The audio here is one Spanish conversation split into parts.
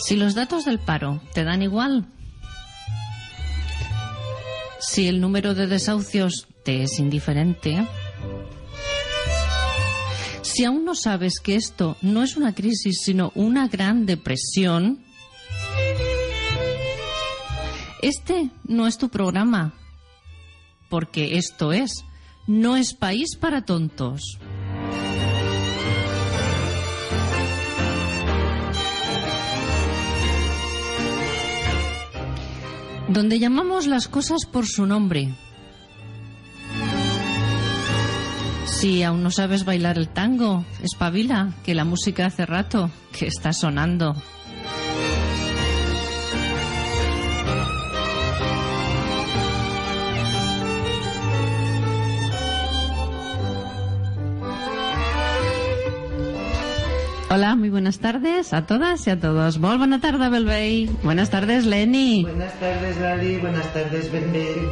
Si los datos del paro te dan igual, si el número de desahucios te es indiferente, si aún no sabes que esto no es una crisis, sino una gran depresión, este no es tu programa, porque esto es, no es país para tontos. Donde llamamos las cosas por su nombre. Si aún no sabes bailar el tango, espabila, que la música hace rato que está sonando. Hola, muy buenas tardes a todas y a todos. Muy buena tarde, Belbey. Buenas tardes, Lenny. Buenas tardes, Lali. Buenas tardes, Belbey.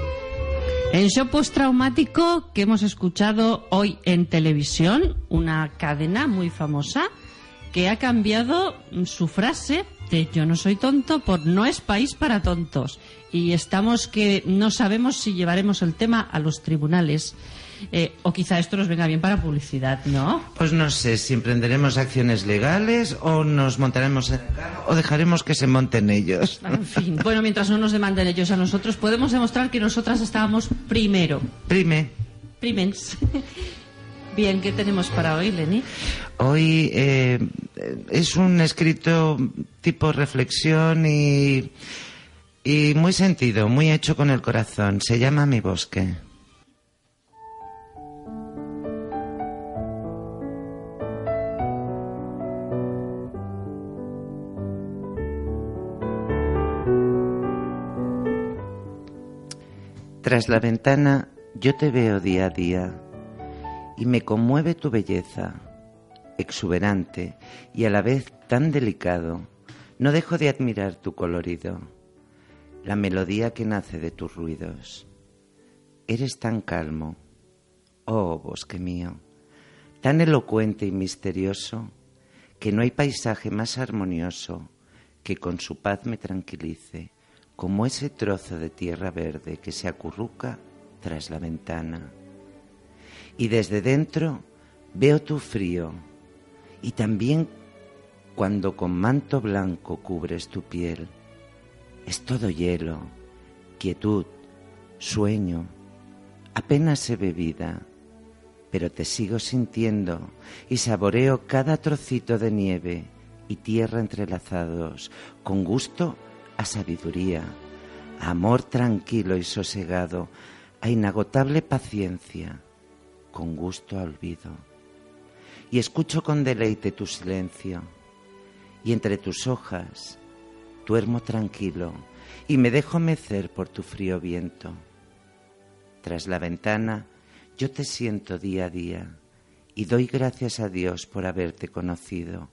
El show postraumático que hemos escuchado hoy en televisión, una cadena muy famosa que ha cambiado su frase de yo no soy tonto por no es país para tontos. Y estamos que no sabemos si llevaremos el tema a los tribunales. Eh, o quizá esto nos venga bien para publicidad, ¿no? Pues no sé si emprenderemos acciones legales o nos montaremos en el carro o dejaremos que se monten ellos. En fin, bueno, mientras no nos demanden ellos a nosotros, podemos demostrar que nosotras estábamos primero. Prime. Primens. Bien, ¿qué tenemos para hoy, Lenny? Hoy eh, es un escrito tipo reflexión y, y muy sentido, muy hecho con el corazón. Se llama Mi bosque. Tras la ventana yo te veo día a día y me conmueve tu belleza, exuberante y a la vez tan delicado. No dejo de admirar tu colorido, la melodía que nace de tus ruidos. Eres tan calmo, oh bosque mío, tan elocuente y misterioso, que no hay paisaje más armonioso que con su paz me tranquilice como ese trozo de tierra verde que se acurruca tras la ventana. Y desde dentro veo tu frío y también cuando con manto blanco cubres tu piel. Es todo hielo, quietud, sueño, apenas se ve vida, pero te sigo sintiendo y saboreo cada trocito de nieve y tierra entrelazados con gusto a sabiduría, a amor tranquilo y sosegado, a inagotable paciencia, con gusto a olvido. Y escucho con deleite tu silencio, y entre tus hojas duermo tranquilo y me dejo mecer por tu frío viento. Tras la ventana yo te siento día a día y doy gracias a Dios por haberte conocido,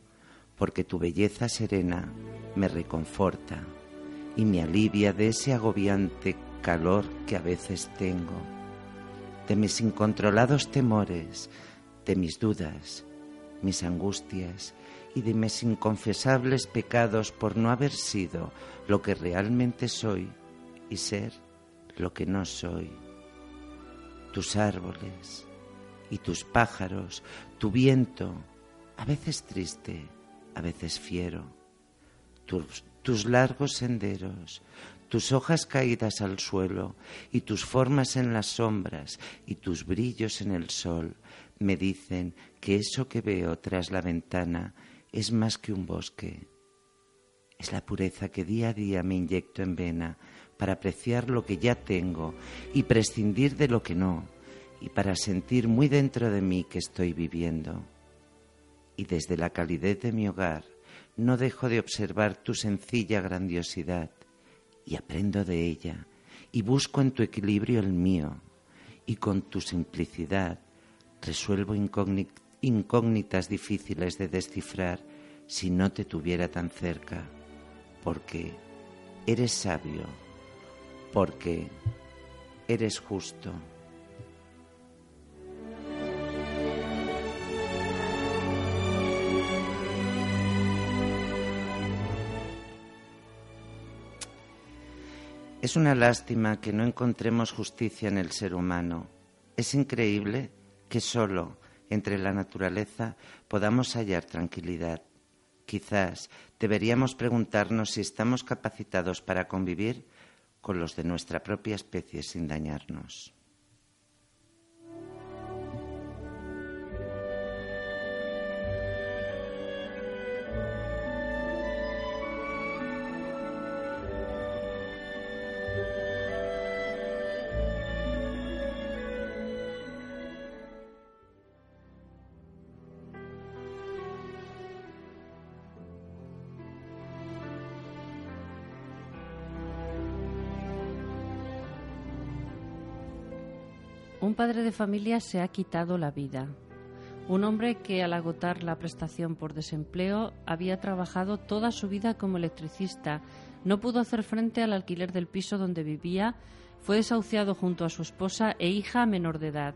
porque tu belleza serena me reconforta y me alivia de ese agobiante calor que a veces tengo, de mis incontrolados temores, de mis dudas, mis angustias y de mis inconfesables pecados por no haber sido lo que realmente soy y ser lo que no soy. Tus árboles y tus pájaros, tu viento, a veces triste, a veces fiero, tus, tus largos senderos, tus hojas caídas al suelo y tus formas en las sombras y tus brillos en el sol me dicen que eso que veo tras la ventana es más que un bosque. Es la pureza que día a día me inyecto en vena para apreciar lo que ya tengo y prescindir de lo que no, y para sentir muy dentro de mí que estoy viviendo. Y desde la calidez de mi hogar, no dejo de observar tu sencilla grandiosidad y aprendo de ella y busco en tu equilibrio el mío y con tu simplicidad resuelvo incógnitas difíciles de descifrar si no te tuviera tan cerca, porque eres sabio, porque eres justo. Es una lástima que no encontremos justicia en el ser humano. Es increíble que solo entre la naturaleza podamos hallar tranquilidad. Quizás deberíamos preguntarnos si estamos capacitados para convivir con los de nuestra propia especie sin dañarnos. Un padre de familia se ha quitado la vida. Un hombre que al agotar la prestación por desempleo había trabajado toda su vida como electricista, no pudo hacer frente al alquiler del piso donde vivía, fue desahuciado junto a su esposa e hija menor de edad.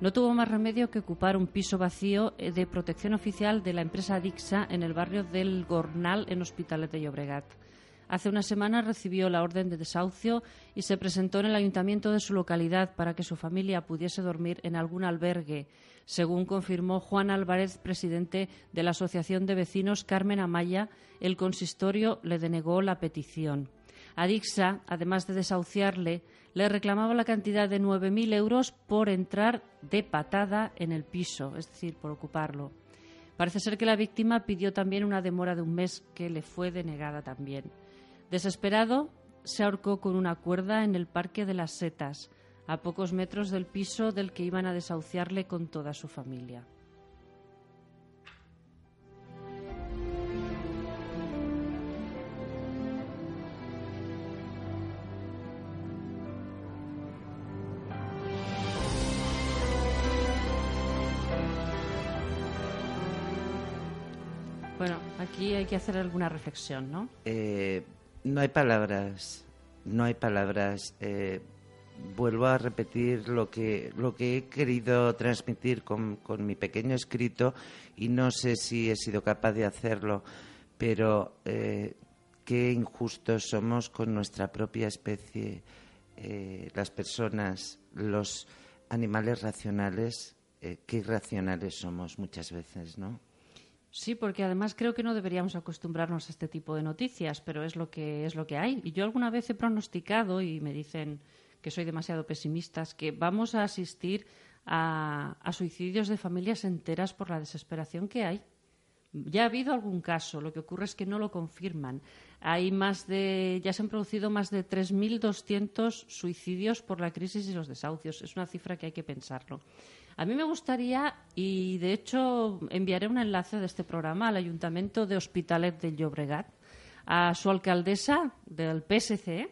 No tuvo más remedio que ocupar un piso vacío eh, de protección oficial de la empresa Dixa en el barrio del Gornal en Hospitalet de Llobregat. Hace una semana recibió la orden de desahucio y se presentó en el ayuntamiento de su localidad para que su familia pudiese dormir en algún albergue, según confirmó Juan Álvarez, presidente de la Asociación de Vecinos Carmen Amaya. El consistorio le denegó la petición. Adixa, además de desahuciarle, le reclamaba la cantidad de 9.000 euros por entrar de patada en el piso, es decir, por ocuparlo. Parece ser que la víctima pidió también una demora de un mes que le fue denegada también. Desesperado, se ahorcó con una cuerda en el Parque de las Setas, a pocos metros del piso del que iban a desahuciarle con toda su familia. Bueno, aquí hay que hacer alguna reflexión, ¿no? Eh, no hay palabras, no hay palabras. Eh, vuelvo a repetir lo que, lo que he querido transmitir con, con, mi pequeño escrito y no sé si he sido capaz de hacerlo, pero eh, qué injustos somos con nuestra propia especie, eh, las personas, los animales racionales, qué irracionales somos muchas veces, ¿no? Sí, porque además creo que no deberíamos acostumbrarnos a este tipo de noticias, pero es lo que es lo que hay. Y yo alguna vez he pronosticado y me dicen que soy demasiado pesimista, que vamos a asistir a, a, suicidios de familias enteras por la desesperación que hay. Ya ha habido algún caso, lo que ocurre es que no lo confirman. Hay más de, ya se han producido más de 3.200 suicidios por la crisis y los desahucios. Es una cifra que hay que pensarlo. A mí me gustaría, y de hecho enviaré un enlace de este programa al Ayuntamiento de Hospitalet del Llobregat, a su alcaldesa del PSC,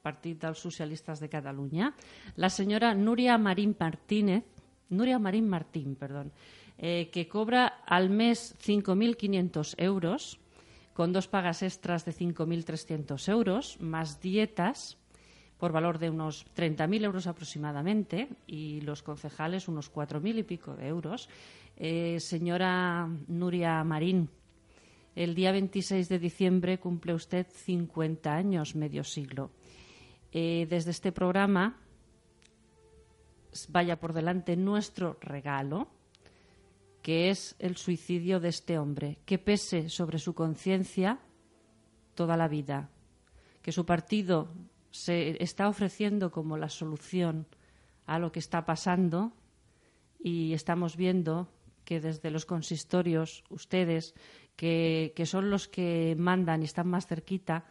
Partido dels Socialistas de Cataluña, la señora Nuria Marín Martínez, Nuria Marín Martín, perdón, eh, que cobra al mes 5.500 euros, con dos pagas extras de 5.300 euros, más dietas, por valor de unos 30.000 euros aproximadamente y los concejales unos 4.000 y pico de euros. Eh, señora Nuria Marín, el día 26 de diciembre cumple usted 50 años, medio siglo. Eh, desde este programa vaya por delante nuestro regalo, que es el suicidio de este hombre, que pese sobre su conciencia toda la vida, que su partido se está ofreciendo como la solución a lo que está pasando y estamos viendo que desde los consistorios ustedes, que, que, son los que mandan y están más cerquita,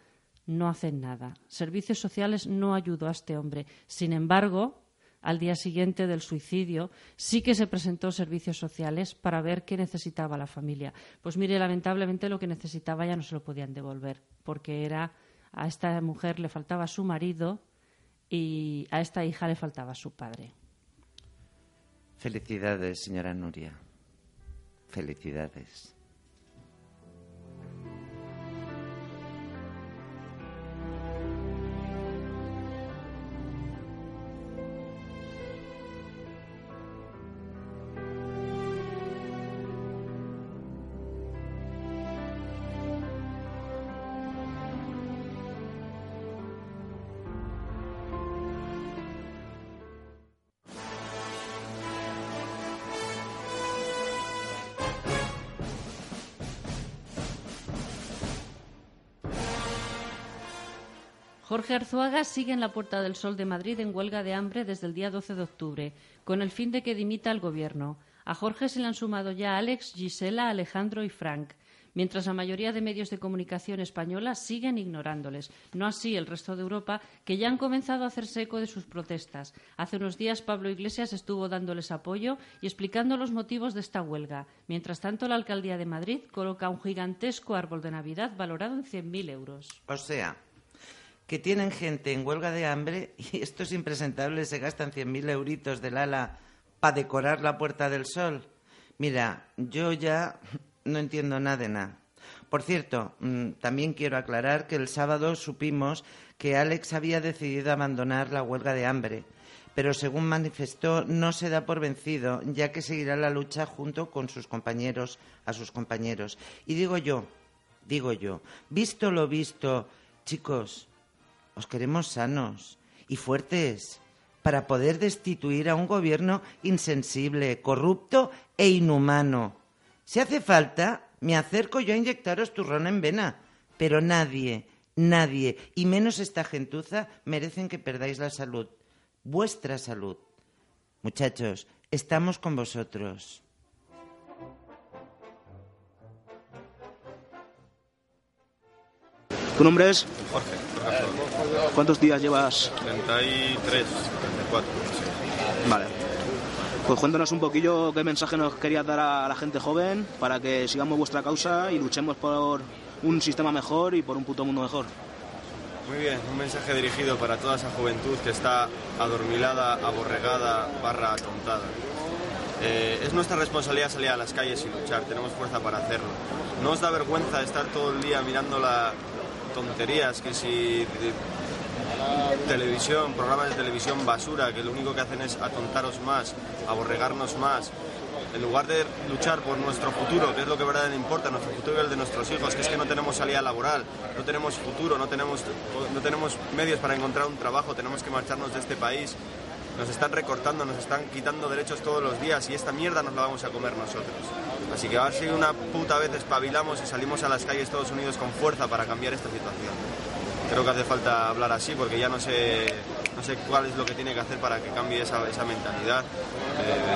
no hacen nada. Servicios sociales no ayudó a este hombre. Sin embargo, al día siguiente del suicidio, sí que se presentó servicios sociales para ver qué necesitaba la familia. Pues mire, lamentablemente lo que necesitaba ya no se lo podían devolver, porque era a esta mujer le faltaba su marido y a esta hija le faltaba su padre. Felicidades, señora Nuria. Felicidades. Jorge Arzuaga sigue en la Puerta del Sol de Madrid en huelga de hambre desde el día 12 de octubre, con el fin de que dimita el Gobierno. A Jorge se le han sumado ya Alex, Gisela, Alejandro y Frank mientras la mayoría de medios de comunicación española siguen ignorándoles. No así el resto de Europa, que ya han comenzado a hacerse eco de sus protestas. Hace unos días Pablo Iglesias estuvo dándoles apoyo y explicando los motivos de esta huelga. Mientras tanto, la alcaldía de Madrid coloca un gigantesco árbol de Navidad valorado en 100.000 euros. O sea, que tienen gente en huelga de hambre y estos impresentables se gastan 100.000 euritos del ala para decorar la Puerta del Sol. Mira, yo ya no entiendo nada de nada. Por cierto, mm, también quiero aclarar que el sábado supimos que Alex había decidido abandonar la huelga de hambre, pero según manifestó no se da por vencido, ya que seguirá la lucha junto con sus compañeros, a sus compañeros. Y digo yo, digo yo, visto lo visto, chicos, os queremos sanos y fuertes para poder destituir a un gobierno insensible, corrupto e inhumano si hace falta, me acerco yo a inyectaros turrón en vena. Pero nadie, nadie, y menos esta gentuza, merecen que perdáis la salud. Vuestra salud. Muchachos, estamos con vosotros. ¿Tu nombre es? Jorge. ¿Cuántos días llevas? 33, 34. Vale. Pues cuéntanos un poquillo qué mensaje nos querías dar a la gente joven para que sigamos vuestra causa y luchemos por un sistema mejor y por un puto mundo mejor. Muy bien, un mensaje dirigido para toda esa juventud que está adormilada, aborregada, barra atontada. Eh, es nuestra responsabilidad salir a las calles y luchar, tenemos fuerza para hacerlo. No os da vergüenza estar todo el día mirando las tonterías, que si televisión, programas de televisión basura, que lo único que hacen es atontaros más, aborregarnos más, en lugar de luchar por nuestro futuro, que es lo que verdaderamente importa, nuestro futuro y el de nuestros hijos, que es que no tenemos salida laboral, no tenemos futuro, no tenemos, no tenemos medios para encontrar un trabajo, tenemos que marcharnos de este país, nos están recortando, nos están quitando derechos todos los días y esta mierda nos la vamos a comer nosotros. Así que a ver si una puta vez espabilamos y salimos a las calles todos unidos con fuerza para cambiar esta situación creo que hace falta hablar así porque ya no sé, no sé cuál es lo que tiene que hacer para que cambie esa, esa mentalidad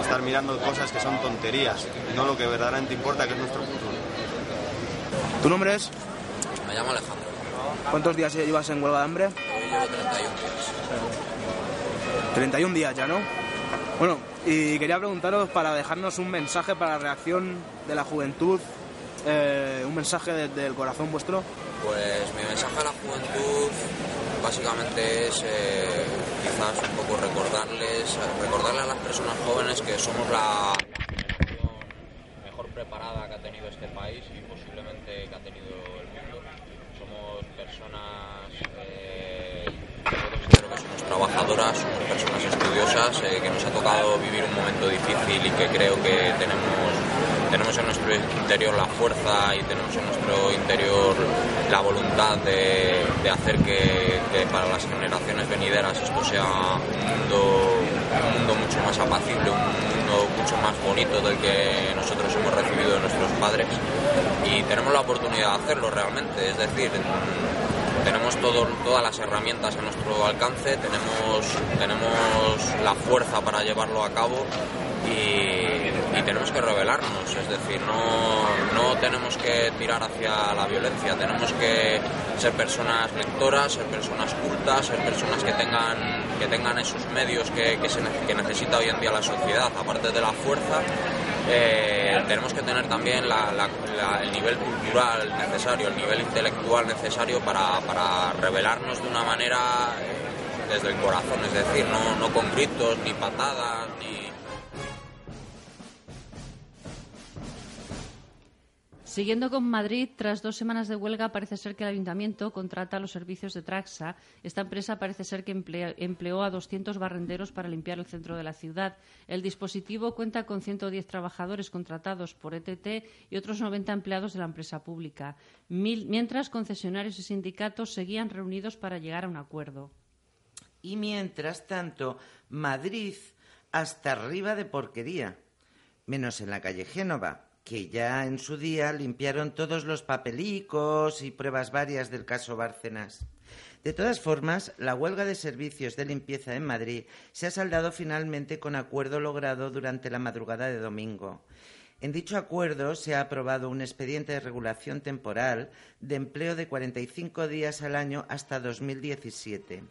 estar mirando cosas que son tonterías y no lo que verdaderamente importa que es nuestro futuro. ¿Tu nombre es? Me llamo Alejandro. ¿Cuántos días llevas en huelga de hambre? Hoy llevo 31 días. 31 días ya, ¿no? Bueno, y quería preguntaros para dejarnos un mensaje para la reacción de la juventud, eh, un mensaje desde el corazón vuestro. Pues mi mensaje a la juventud básicamente es eh, quizás un poco recordarles, recordarle a las personas jóvenes que somos la generación mejor preparada que ha tenido este país y posiblemente que ha tenido el mundo. Somos personas, eh, creo que somos trabajadoras, somos personas estudiosas, eh, que nos ha tocado vivir un momento difícil y que creo que tenemos tenemos en nuestro interior la fuerza y tenemos en nuestro interior la voluntad de, hacer que, para las generaciones venideras esto sea un mundo, un mundo mucho más apacible, un mundo mucho más bonito del que nosotros hemos recibido de nuestros padres. Y tenemos la oportunidad de hacerlo realmente, es decir, tenemos todas las herramientas a nuestro alcance, tenemos, tenemos la fuerza para llevarlo a cabo y, tenemos que rebelarnos, es decir, no, no, tenemos que tirar hacia la violencia, tenemos que ser personas lectoras, ser personas cultas, ser personas que tengan, que tengan esos medios que, que, necesita hoy en día la sociedad, aparte de la fuerza. Eh, tenemos que tener también el nivel cultural necesario, el nivel intelectual necesario para, para rebelarnos de una manera eh, desde el corazón, es decir, no, no con gritos, ni patadas, ni, Siguiendo con Madrid, tras dos semanas de huelga, parece ser que el ayuntamiento contrata los servicios de Traxa. Esta empresa parece ser que empleó a 200 barrenderos para limpiar el centro de la ciudad. El dispositivo cuenta con 110 trabajadores contratados por ETT y otros 90 empleados de la empresa pública, mientras concesionarios y sindicatos seguían reunidos para llegar a un acuerdo. Y mientras tanto, Madrid hasta arriba de porquería, menos en la calle Génova que ya en su día limpiaron todos los papelicos y pruebas varias del caso Bárcenas. De todas formas, la huelga de servicios de limpieza en Madrid se ha saldado finalmente con acuerdo logrado durante la madrugada de domingo. En dicho acuerdo se ha aprobado un expediente de regulación temporal de empleo de 45 días al año hasta 2017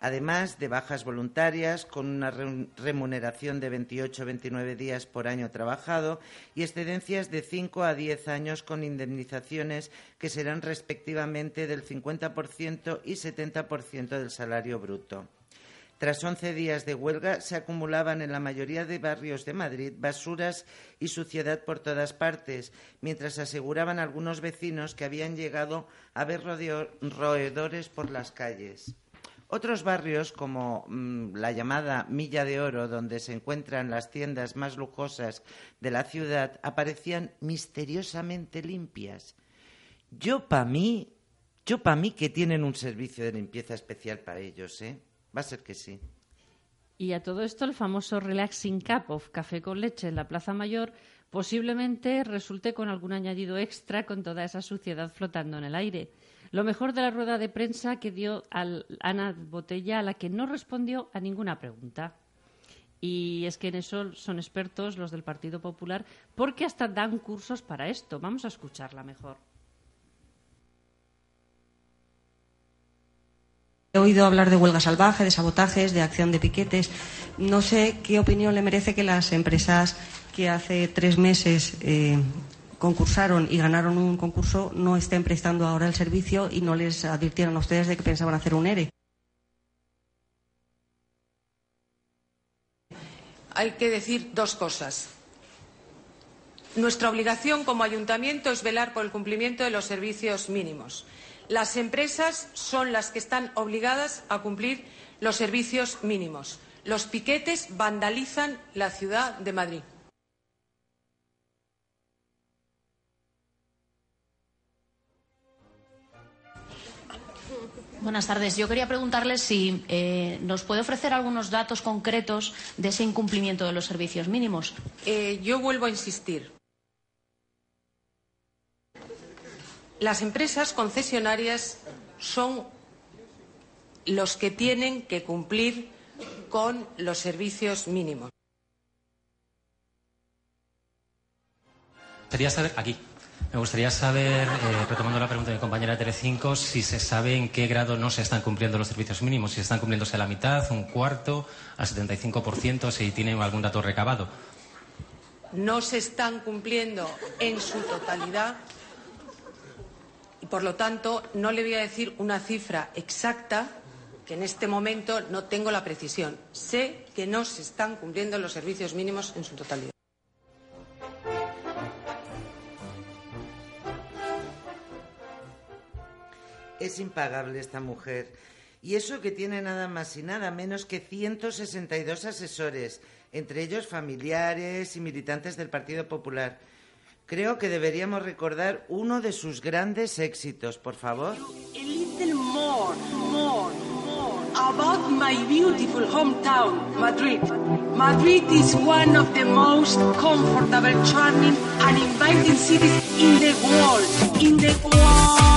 además de bajas voluntarias con una remuneración de 28-29 días por año trabajado y excedencias de 5 a 10 años con indemnizaciones que serán respectivamente del 50% y 70% del salario bruto. Tras 11 días de huelga, se acumulaban en la mayoría de barrios de Madrid basuras y suciedad por todas partes, mientras aseguraban algunos vecinos que habían llegado a ver roedores por las calles. Otros barrios, como mm, la llamada Milla de Oro, donde se encuentran las tiendas más lujosas de la ciudad, aparecían misteriosamente limpias. Yo para mí, yo para mí que tienen un servicio de limpieza especial para ellos, ¿eh? Va a ser que sí. Y a todo esto el famoso Relaxing Cup of café con leche en la Plaza Mayor posiblemente resulte con algún añadido extra con toda esa suciedad flotando en el aire. Lo mejor de la rueda de prensa que dio Ana Botella, a la que no respondió a ninguna pregunta. Y es que en eso son expertos los del Partido Popular, porque hasta dan cursos para esto. Vamos a escucharla mejor. He oído hablar de huelga salvaje, de sabotajes, de acción de piquetes. No sé qué opinión le merece que las empresas que hace tres meses eh, concursaron y ganaron un concurso no estén prestando ahora el servicio y no les advirtieron a ustedes de que pensaban hacer un ERE. Hay que decir dos cosas. Nuestra obligación como ayuntamiento es velar por el cumplimiento de los servicios mínimos. Las empresas son las que están obligadas a cumplir los servicios mínimos. Los piquetes vandalizan la ciudad de Madrid. Buenas tardes. Yo quería preguntarle si eh, nos puede ofrecer algunos datos concretos de ese incumplimiento de los servicios mínimos. Eh, yo vuelvo a insistir. Las empresas concesionarias son los que tienen que cumplir con los servicios mínimos. Quería saber aquí. Me gustaría saber, eh, retomando la pregunta de mi compañera Telecinco, si se sabe en qué grado no se están cumpliendo los servicios mínimos, si están cumpliéndose a la mitad, un cuarto, al 75%, si tienen algún dato recabado. No se están cumpliendo en su totalidad y, por lo tanto, no le voy a decir una cifra exacta que en este momento no tengo la precisión. Sé que no se están cumpliendo los servicios mínimos en su totalidad. Es impagable esta mujer. Y eso que tiene nada más y nada menos que 162 asesores, entre ellos familiares y militantes del Partido Popular. Creo que deberíamos recordar uno de sus grandes éxitos, por favor. A little more, more, more about my beautiful hometown, Madrid. Madrid is one of the most comfortable, charming and inviting cities in the world. In the world.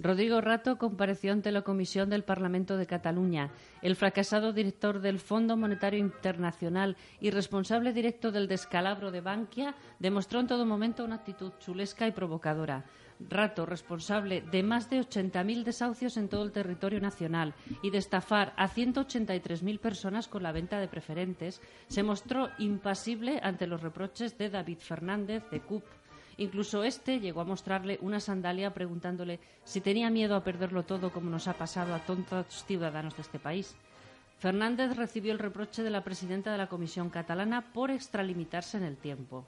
Rodrigo Rato compareció ante la Comisión del Parlamento de Cataluña. El fracasado director del Fondo Monetario Internacional y responsable directo del descalabro de Bankia demostró en todo momento una actitud chulesca y provocadora. Rato, responsable de más de 80.000 desahucios en todo el territorio nacional y de estafar a 183.000 personas con la venta de preferentes, se mostró impasible ante los reproches de David Fernández de CUP Incluso este llegó a mostrarle una sandalia preguntándole si tenía miedo a perderlo todo como nos ha pasado a tontos ciudadanos de este país. Fernández recibió el reproche de la presidenta de la Comisión catalana por extralimitarse en el tiempo.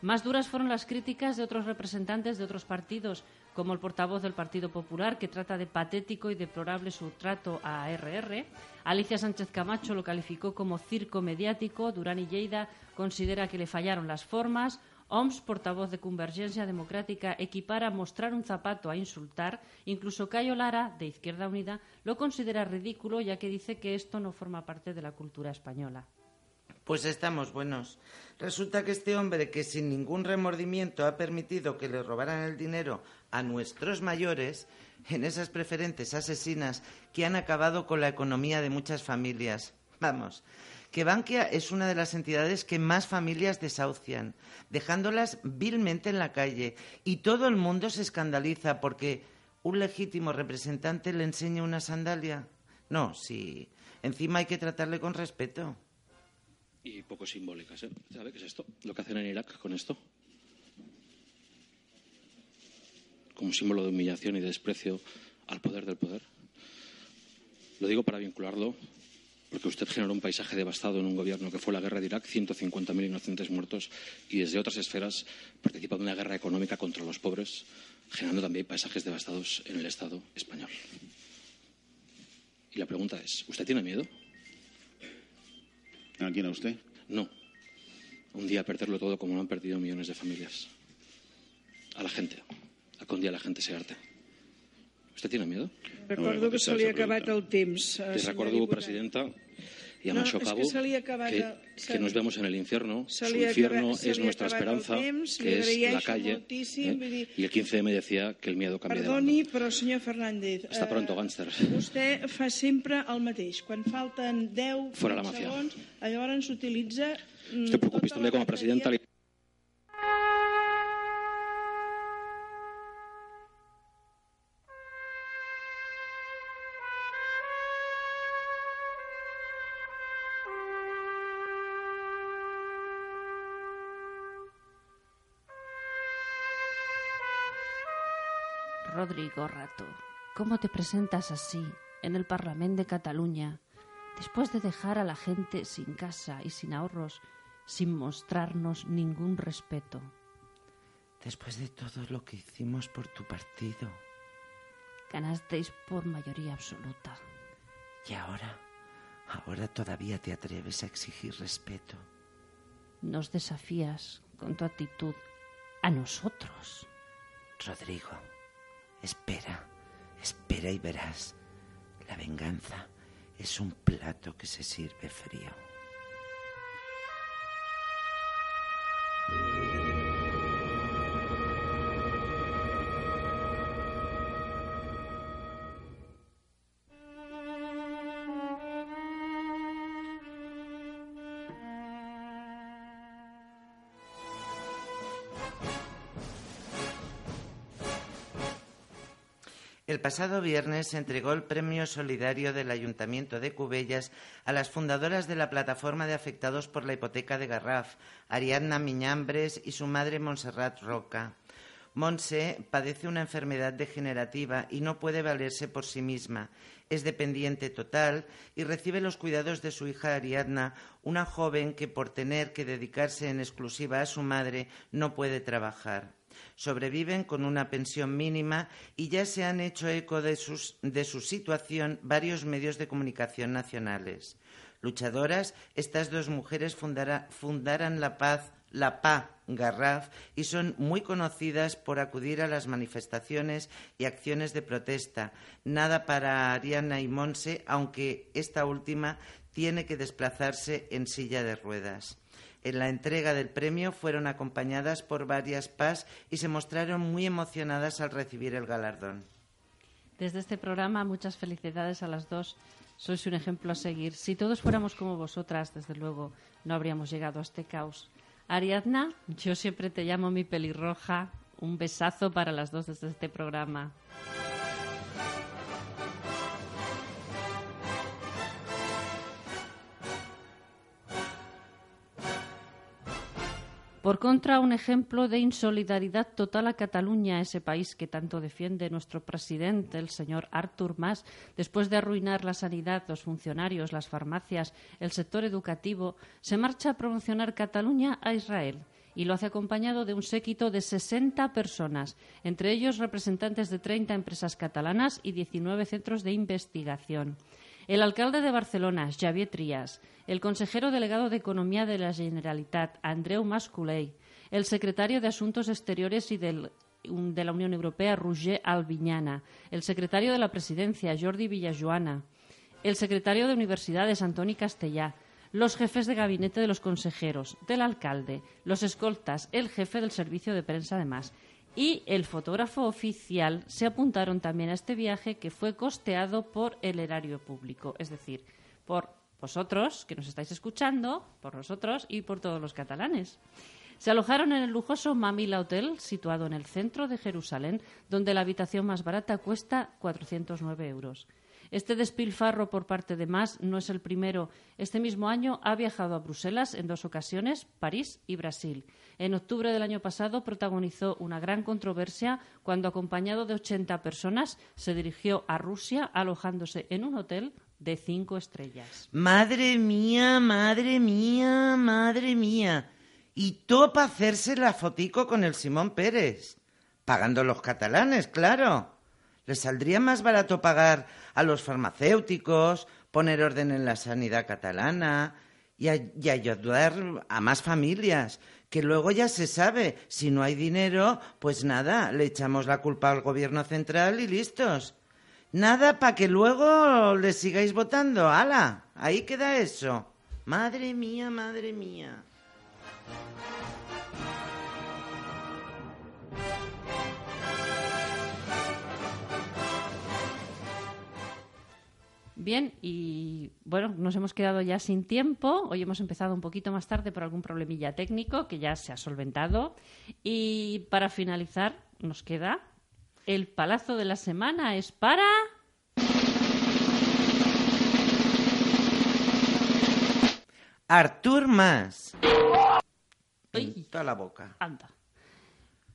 Más duras fueron las críticas de otros representantes de otros partidos, como el portavoz del Partido Popular, que trata de patético y deplorable su trato a RR. Alicia Sánchez Camacho lo calificó como circo mediático. Durán y Lleida considera que le fallaron las formas. OMS, portavoz de Convergencia Democrática, equipara mostrar un zapato a insultar. Incluso Cayo Lara, de Izquierda Unida, lo considera ridículo, ya que dice que esto no forma parte de la cultura española. Pues estamos buenos. Resulta que este hombre que sin ningún remordimiento ha permitido que le robaran el dinero a nuestros mayores en esas preferentes asesinas que han acabado con la economía de muchas familias. Vamos, que Bankia es una de las entidades que más familias desahucian, dejándolas vilmente en la calle. Y todo el mundo se escandaliza porque un legítimo representante le enseña una sandalia. No, sí. Encima hay que tratarle con respeto y poco simbólicas. ¿eh? ¿Sabe qué es esto? Lo que hacen en Irak con esto. Como símbolo de humillación y de desprecio al poder del poder. Lo digo para vincularlo, porque usted generó un paisaje devastado en un gobierno que fue la guerra de Irak, 150.000 inocentes muertos, y desde otras esferas participa de una guerra económica contra los pobres, generando también paisajes devastados en el Estado español. Y la pregunta es, ¿usted tiene miedo? ¿A quién a usted? No. Un día perderlo todo como lo han perdido millones de familias. A la gente. A que un día la gente se arte. ¿Usted tiene miedo? Recordo que se li ha acabat el temps. Eh, Les recuerdo, presidenta, y a no, això acabo, és que, se li ha acabat, que, que nos vemos en el infierno. Se Su li ha infierno acabat- se es li ha nuestra acabat el esperanza, temps, li que es la agraeixo calle. moltíssim, ¿eh? vull dir- Y el 15M decía que el miedo cambia de bando. Perdoni, però senyor Fernández, Hasta eh, pronto, gánster. vostè fa sempre el mateix. Quan falten 10 Fora la 20 màfia. segons, llavors s'utilitza... mm, No te preocupes, tota també la com a presidenta li Rodrigo Rato, ¿cómo te presentas así en el Parlamento de Cataluña después de dejar a la gente sin casa y sin ahorros, sin mostrarnos ningún respeto? Después de todo lo que hicimos por tu partido. Ganasteis por mayoría absoluta. Y ahora, ahora todavía te atreves a exigir respeto. Nos desafías con tu actitud a nosotros. Rodrigo, espera, espera y verás. La venganza es un plato que se sirve frío. El pasado viernes se entregó el premio solidario del Ayuntamiento de Cubellas a las fundadoras de la plataforma de afectados por la hipoteca de Garraf, Ariadna Miñambres y su madre Montserrat Roca. Monse padece una enfermedad degenerativa y no puede valerse por sí misma. Es dependiente total y recibe los cuidados de su hija Ariadna, una joven que por tener que dedicarse en exclusiva a su madre no puede trabajar. Sobreviven con una pensión mínima y ya se han hecho eco de, sus- de su situación varios medios de comunicación nacionales. Luchadoras, estas dos mujeres fundaran la paz, la PA Garraf y son muy conocidas por acudir a las manifestaciones y acciones de protesta. Nada para Ariana y Monse, aunque esta última tiene que desplazarse en silla de ruedas. En la entrega del premio fueron acompañadas por varias PAS y se mostraron muy emocionadas al recibir el galardón. Desde este programa, muchas felicidades a las dos. Sois un ejemplo a seguir. Si todos fuéramos como vosotras, desde luego, no habríamos llegado a este caos. Ariadna, yo siempre te llamo mi pelirroja. Un besazo para las dos desde este programa. Por contra, un ejemplo de insolidaridad total a Cataluña, ese país que tanto defiende nuestro presidente, el señor Artur Mas, después de arruinar la sanidad, los funcionarios, las farmacias, el sector educativo, se marcha a promocionar Cataluña a Israel y lo hace acompañado de un séquito de 60 personas, entre ellos representantes de 30 empresas catalanas y 19 centros de investigación. El alcalde de Barcelona, Xavier Trias, el consejero delegado de Economía de la Generalitat, Andreu Masculey, el secretario de Asuntos Exteriores y de la Unión Europea, Roger Albiñana, el secretario de la Presidencia, Jordi Villajoana, el secretario de Universidades, Antoni Castellá, los jefes de gabinete de los consejeros, del alcalde, los escoltas, el jefe del servicio de prensa además y el fotógrafo oficial se apuntaron también a este viaje que fue costeado por el erario público, es decir, por vosotros que nos estáis escuchando, por nosotros y por todos los catalanes. Se alojaron en el lujoso Mamila Hotel, situado en el centro de Jerusalén, donde la habitación más barata cuesta 409 euros. Este despilfarro por parte de Mas no es el primero. Este mismo año ha viajado a Bruselas en dos ocasiones, París y Brasil. En octubre del año pasado protagonizó una gran controversia cuando, acompañado de 80 personas, se dirigió a Rusia alojándose en un hotel de cinco estrellas. Madre mía, madre mía, madre mía. Y todo para hacerse la fotico con el Simón Pérez. Pagando los catalanes, claro. Les saldría más barato pagar a los farmacéuticos, poner orden en la sanidad catalana y, y, ayudar a más familias. Que luego ya se sabe, si no hay dinero, pues nada, le echamos la culpa al gobierno central y listos. Nada para que luego le sigáis votando. ¡Hala! Ahí queda eso. Madre mía, madre mía. Bien, y bueno, nos hemos quedado ya sin tiempo. Hoy hemos empezado un poquito más tarde por algún problemilla técnico que ya se ha solventado. Y para finalizar, nos queda el palazo de la semana. Es para. Artur Mas. En toda la boca. Anda.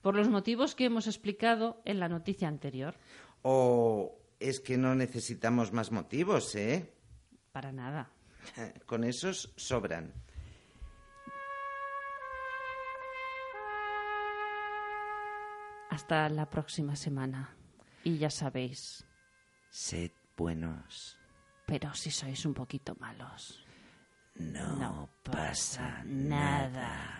Por los motivos que hemos explicado en la noticia anterior. O es que no necesitamos más motivos, ¿eh? Para nada. Con esos sobran. Hasta la próxima semana. Y ya sabéis. Sed buenos. Pero si sois un poquito malos. No, pasa nada.